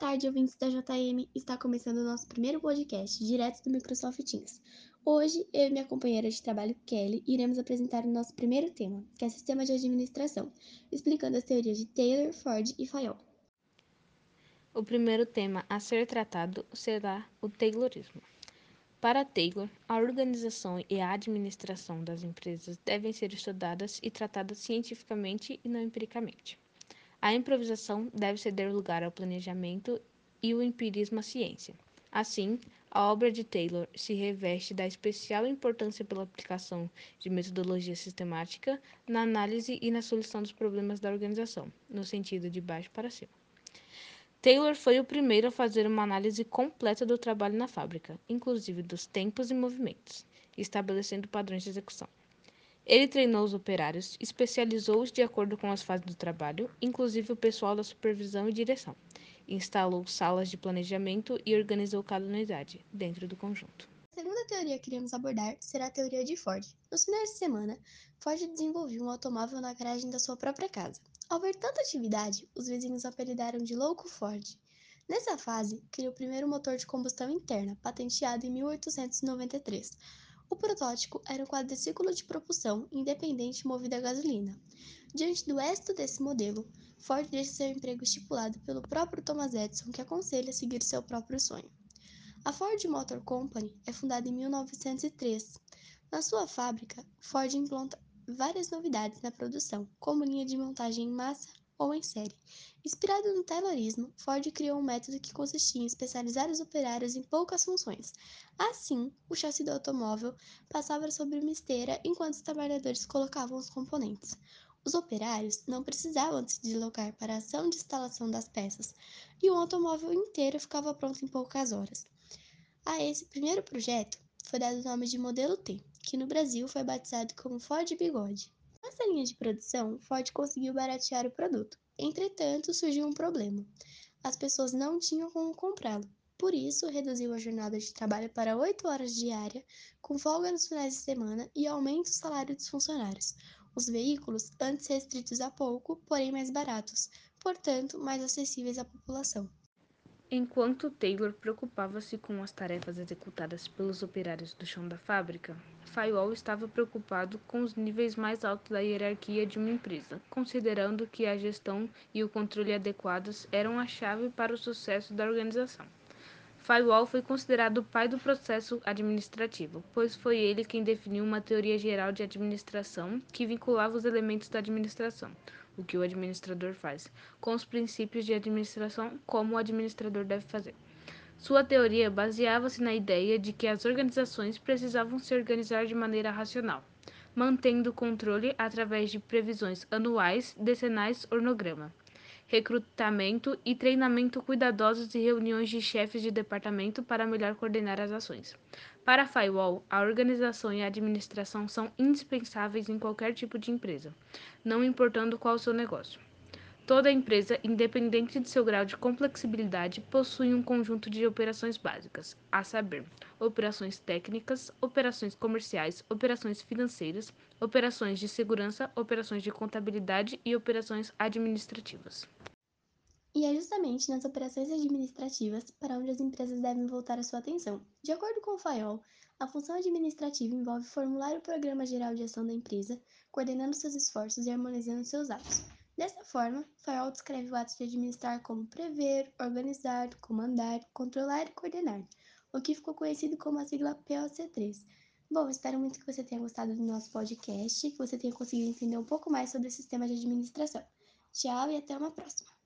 tarde, ouvintes da JM. Está começando o nosso primeiro podcast, direto do Microsoft Teams. Hoje, eu e minha companheira de trabalho, Kelly, iremos apresentar o nosso primeiro tema, que é Sistema de Administração, explicando as teorias de Taylor, Ford e Fayol. O primeiro tema a ser tratado será o Taylorismo. Para Taylor, a organização e a administração das empresas devem ser estudadas e tratadas cientificamente e não empiricamente. A improvisação deve ceder lugar ao planejamento e o empirismo à ciência. Assim, a obra de Taylor se reveste da especial importância pela aplicação de metodologia sistemática na análise e na solução dos problemas da organização, no sentido de baixo para cima. Taylor foi o primeiro a fazer uma análise completa do trabalho na fábrica, inclusive dos tempos e movimentos, estabelecendo padrões de execução. Ele treinou os operários, especializou-os de acordo com as fases do trabalho, inclusive o pessoal da supervisão e direção. Instalou salas de planejamento e organizou cada unidade dentro do conjunto. A segunda teoria que iremos abordar será a teoria de Ford. Nos finais de semana, Ford desenvolveu um automóvel na garagem da sua própria casa. Ao ver tanta atividade, os vizinhos apelidaram de Louco Ford. Nessa fase, criou o primeiro motor de combustão interna, patenteado em 1893. O protótipo era um quadriciclo de propulsão independente movido a gasolina. Diante do êxito desse modelo, Ford deixa seu emprego estipulado pelo próprio Thomas Edison, que aconselha a seguir seu próprio sonho. A Ford Motor Company é fundada em 1903. Na sua fábrica, Ford implanta várias novidades na produção, como linha de montagem em massa ou em série. Inspirado no Taylorismo, Ford criou um método que consistia em especializar os operários em poucas funções. Assim, o chassi do automóvel passava sobre uma esteira enquanto os trabalhadores colocavam os componentes. Os operários não precisavam se deslocar para a ação de instalação das peças, e o automóvel inteiro ficava pronto em poucas horas. A esse primeiro projeto foi dado o nome de Modelo T, que no Brasil foi batizado como Ford Bigode. Nessa linha de produção, Ford conseguiu baratear o produto. Entretanto, surgiu um problema. As pessoas não tinham como comprá-lo. Por isso, reduziu a jornada de trabalho para 8 horas diária, com folga nos finais de semana e aumenta o salário dos funcionários. Os veículos, antes restritos a pouco, porém mais baratos, portanto, mais acessíveis à população. Enquanto Taylor preocupava-se com as tarefas executadas pelos operários do chão da fábrica, Fayol estava preocupado com os níveis mais altos da hierarquia de uma empresa, considerando que a gestão e o controle adequados eram a chave para o sucesso da organização. Fayol foi considerado o pai do processo administrativo, pois foi ele quem definiu uma teoria geral de administração que vinculava os elementos da administração, o que o administrador faz, com os princípios de administração, como o administrador deve fazer. Sua teoria baseava-se na ideia de que as organizações precisavam se organizar de maneira racional, mantendo o controle através de previsões anuais, decenais, ornograma, recrutamento e treinamento cuidadosos e reuniões de chefes de departamento para melhor coordenar as ações. Para a Firewall, a organização e a administração são indispensáveis em qualquer tipo de empresa, não importando qual o seu negócio. Toda empresa, independente de seu grau de complexibilidade, possui um conjunto de operações básicas, a saber, operações técnicas, operações comerciais, operações financeiras, operações de segurança, operações de contabilidade e operações administrativas. E é justamente nas operações administrativas para onde as empresas devem voltar a sua atenção. De acordo com o FAIOL, a função administrativa envolve formular o programa geral de ação da empresa, coordenando seus esforços e harmonizando seus atos. Dessa forma, Fayol descreve o ato de administrar como prever, organizar, comandar, controlar e coordenar, o que ficou conhecido como a sigla POC3. Bom, espero muito que você tenha gostado do nosso podcast, que você tenha conseguido entender um pouco mais sobre o sistema de administração. Tchau e até uma próxima!